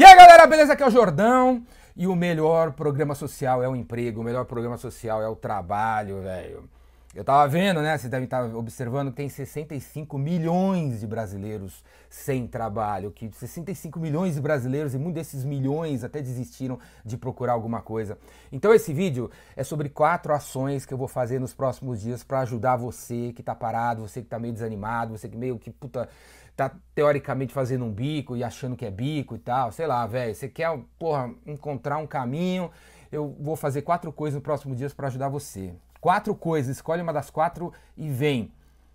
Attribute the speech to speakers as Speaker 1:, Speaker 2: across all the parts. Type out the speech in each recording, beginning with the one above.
Speaker 1: E aí galera, beleza? Aqui é o Jordão. E o melhor programa social é o emprego, o melhor programa social é o trabalho, velho. Eu tava vendo, né? Vocês devem estar observando que tem 65 milhões de brasileiros sem trabalho. Que 65 milhões de brasileiros e muitos desses milhões até desistiram de procurar alguma coisa. Então esse vídeo é sobre quatro ações que eu vou fazer nos próximos dias para ajudar você que tá parado, você que tá meio desanimado, você que meio que puta tá teoricamente fazendo um bico e achando que é bico e tal, sei lá, velho. Você quer, porra, encontrar um caminho? Eu vou fazer quatro coisas nos próximos dias para ajudar você. Quatro coisas, escolhe uma das quatro e vem.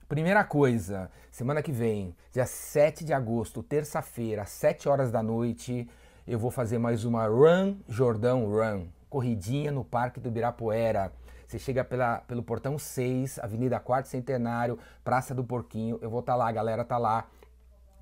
Speaker 1: Primeira coisa, semana que vem, dia 7 de agosto, terça-feira, às 7 horas da noite, eu vou fazer mais uma Run Jordão Run, corridinha no Parque do Ibirapuera. Você chega pela, pelo portão 6, Avenida 4 Centenário, Praça do Porquinho. Eu vou estar tá lá, a galera tá lá.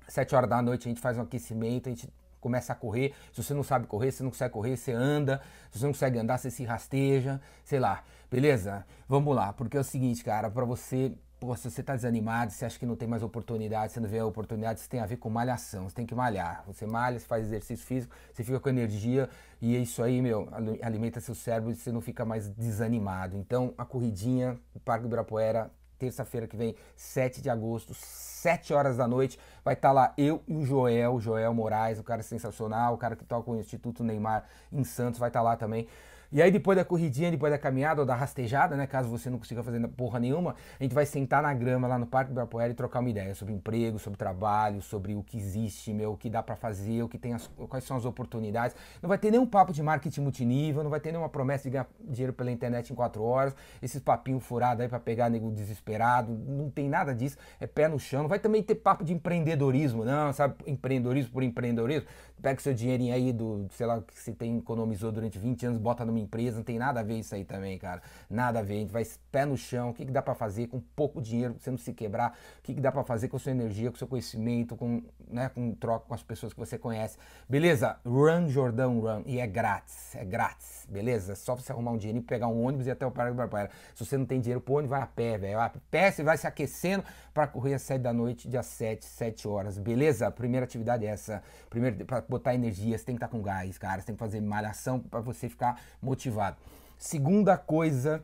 Speaker 1: 7 horas da noite a gente faz um aquecimento, a gente começa a correr. Se você não sabe correr, se não consegue correr, você anda. Se você não consegue andar, você se rasteja, sei lá. Beleza? Vamos lá, porque é o seguinte, cara, para você Pô, se você tá desanimado, você acha que não tem mais oportunidade, você não vê a oportunidade, isso tem a ver com malhação, você tem que malhar. Você malha, você faz exercício físico, você fica com energia e é isso aí, meu, alimenta seu cérebro e você não fica mais desanimado. Então, a corridinha, o Parque do Ibirapuera, terça-feira que vem, 7 de agosto, 7 horas da noite. Vai estar tá lá eu e o Joel, Joel Moraes, o cara sensacional, o cara que toca o Instituto Neymar em Santos, vai estar tá lá também. E aí depois da corridinha, depois da caminhada ou da rastejada, né, caso você não consiga fazer porra nenhuma, a gente vai sentar na grama lá no Parque do Ibirapuera e trocar uma ideia sobre emprego, sobre trabalho, sobre o que existe, meu, o que dá para fazer, o que tem as, quais são as oportunidades. Não vai ter nenhum papo de marketing multinível, não vai ter nenhuma promessa de ganhar dinheiro pela internet em quatro horas, esses papinhos furados aí para pegar nego desesperado, não tem nada disso, é pé no chão. Não vai também ter papo de empreendedorismo, não, sabe? Empreendedorismo por empreendedorismo. Pega o seu dinheirinho aí do, sei lá, que você tem economizou durante 20 anos, bota numa empresa, não tem nada a ver isso aí também, cara. Nada a ver. A gente vai pé no chão. O que, que dá para fazer com pouco dinheiro, você não se quebrar? O que, que dá para fazer com a sua energia, com o seu conhecimento, com, né, com troca com as pessoas que você conhece? Beleza? Run, Jordão, run. E é grátis. É grátis. Beleza? É só você arrumar um dinheiro, pegar um ônibus e até o Parque do. Se você não tem dinheiro pro ônibus, vai a pé, velho. A pé, você vai se aquecendo para correr às 7 da noite, dia 7, 7 horas. Beleza? Primeira atividade é essa. Primeiro, para botar energia, você tem que estar tá com gás, cara. Você tem que fazer malhação para você ficar motivado. Segunda coisa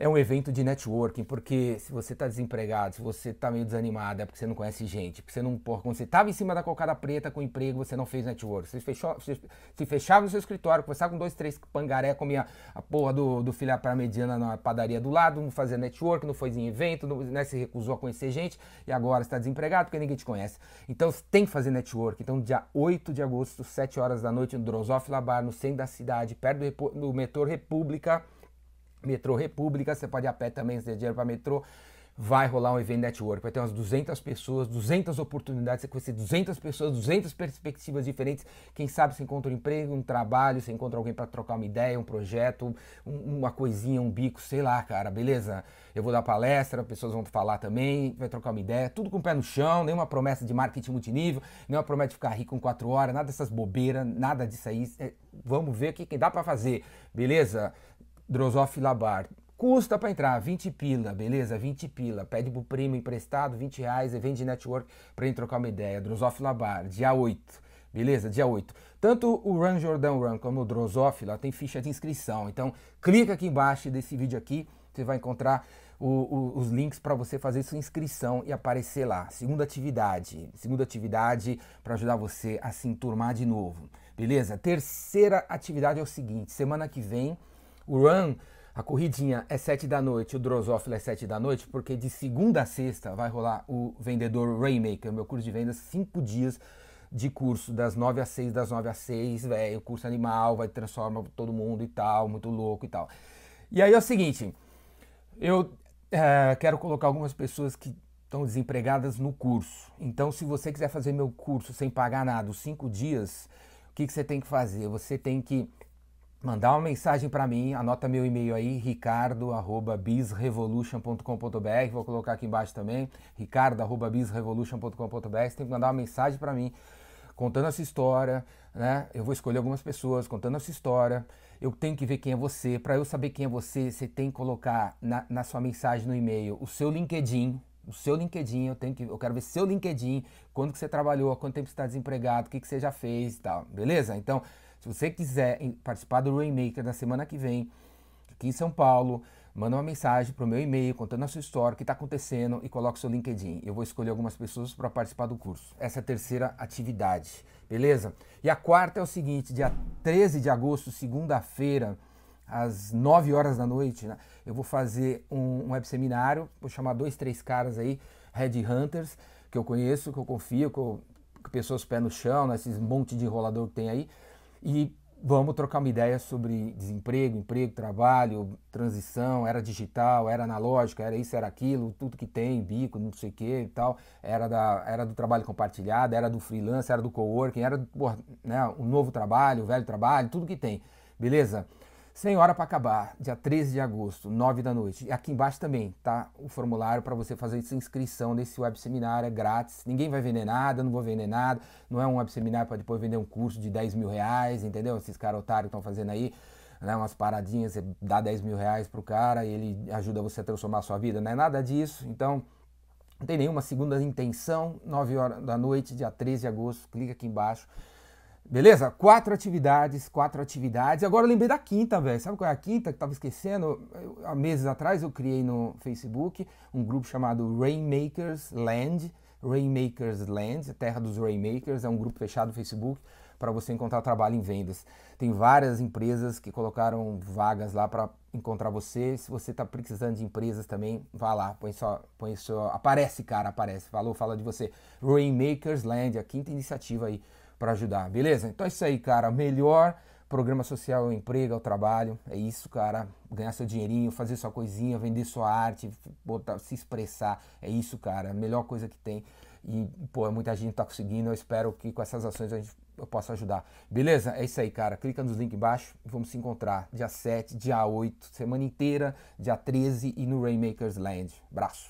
Speaker 1: é um evento de networking, porque se você está desempregado, se você está meio desanimado, é porque você não conhece gente, porque você não, porra, quando você estava em cima da cocada preta com emprego, você não fez network. Você fechou, se fechava no seu escritório, conversava com dois, três pangaré, comia a porra do, do filé para mediana na padaria do lado, não fazia network, não foi em evento, não, né, se recusou a conhecer gente e agora está desempregado porque ninguém te conhece. Então você tem que fazer network. Então, dia 8 de agosto, 7 horas da noite, no Drosophila Bar, no centro da cidade, perto do, do metrô República. Metrô República, você pode ir a pé também, se der dinheiro para metrô. Vai rolar um evento network, vai ter umas 200 pessoas, 200 oportunidades, você conhecer 200 pessoas, 200 perspectivas diferentes. Quem sabe você encontra um emprego, um trabalho, você encontra alguém para trocar uma ideia, um projeto, um, uma coisinha, um bico, sei lá, cara, beleza? Eu vou dar palestra, pessoas vão falar também, vai trocar uma ideia, tudo com o pé no chão, nenhuma promessa de marketing multinível, nenhuma promessa de ficar rico em quatro horas, nada dessas bobeiras, nada disso aí. É, vamos ver o que, que dá para fazer, beleza? Drosophila bar. Custa para entrar, 20 pila, beleza? 20 pila. Pede pro primo emprestado, 20 reais, e vende network para gente trocar uma ideia. Drosophila bar, dia 8. Beleza? Dia 8. Tanto o Run Jordão Run como o Drosophila tem ficha de inscrição. Então, clica aqui embaixo desse vídeo aqui, você vai encontrar o, o, os links para você fazer sua inscrição e aparecer lá. Segunda atividade. Segunda atividade para ajudar você a se enturmar de novo. Beleza? Terceira atividade é o seguinte: semana que vem o run, a corridinha é 7 da noite, o Drosophila é 7 da noite, porque de segunda a sexta vai rolar o Vendedor Rainmaker, meu curso de vendas, 5 dias de curso, das 9 às 6, das 9 às 6, velho, curso animal, vai transformar todo mundo e tal, muito louco e tal. E aí é o seguinte, eu é, quero colocar algumas pessoas que estão desempregadas no curso. Então, se você quiser fazer meu curso sem pagar nada, os 5 dias, o que, que você tem que fazer? Você tem que mandar uma mensagem para mim, anota meu e-mail aí, ricardo@bizrevolution.com.br, vou colocar aqui embaixo também, ricardo@bizrevolution.com.br, você tem que mandar uma mensagem para mim contando essa história, né? Eu vou escolher algumas pessoas contando essa história. Eu tenho que ver quem é você. Para eu saber quem é você, você tem que colocar na, na sua mensagem no e-mail o seu LinkedIn, o seu LinkedIn, eu tenho que, eu quero ver seu LinkedIn, quando que você trabalhou, quanto tempo você está desempregado, o que, que você já fez e tal, beleza? Então, se você quiser participar do Rainmaker na semana que vem, aqui em São Paulo, manda uma mensagem para o meu e-mail contando a sua história, o que está acontecendo e coloca o seu LinkedIn. Eu vou escolher algumas pessoas para participar do curso. Essa é a terceira atividade, beleza? E a quarta é o seguinte, dia 13 de agosto, segunda-feira, às 9 horas da noite, né, eu vou fazer um, um web seminário, vou chamar dois, três caras aí, Red Hunters, que eu conheço, que eu confio, que, pessoas pé no chão, né, monte de enrolador que tem aí, e vamos trocar uma ideia sobre desemprego, emprego, trabalho, transição, era digital, era analógica, era isso, era aquilo, tudo que tem, bico, não sei o que e tal, era, da, era do trabalho compartilhado, era do freelance, era do coworking, era porra, né, o novo trabalho, o velho trabalho, tudo que tem, beleza? Sem hora para acabar, dia 13 de agosto, 9 da noite. E aqui embaixo também tá o formulário para você fazer essa inscrição nesse web seminário, é grátis. Ninguém vai vender nada, não vou vender nada. Não é um web seminário para depois vender um curso de 10 mil reais, entendeu? Esses caras otários estão fazendo aí, né? Umas paradinhas, você dá 10 mil reais pro cara e ele ajuda você a transformar a sua vida. Não é nada disso. Então, não tem nenhuma segunda intenção. 9 horas da noite, dia 13 de agosto. Clica aqui embaixo. Beleza? Quatro atividades, quatro atividades. Agora eu lembrei da quinta, velho. Sabe qual é a quinta que tava esquecendo? Eu, há meses atrás eu criei no Facebook um grupo chamado Rainmakers Land. Rainmakers Land, Terra dos Rainmakers, é um grupo fechado no Facebook para você encontrar trabalho em vendas. Tem várias empresas que colocaram vagas lá para encontrar você. Se você está precisando de empresas também, vá lá, põe só, põe só, aparece, cara, aparece. Falou, fala de você. Rainmakers Land, a quinta iniciativa aí para ajudar, beleza? Então é isso aí, cara. Melhor programa social é o emprego, é o trabalho. É isso, cara. Ganhar seu dinheirinho, fazer sua coisinha, vender sua arte, botar, se expressar. É isso, cara. Melhor coisa que tem. E, pô, muita gente tá conseguindo. Eu espero que com essas ações a gente, eu possa ajudar. Beleza? É isso aí, cara. Clica nos links embaixo e vamos se encontrar dia 7, dia 8, semana inteira, dia 13 e no Rainmakers Land. Braço.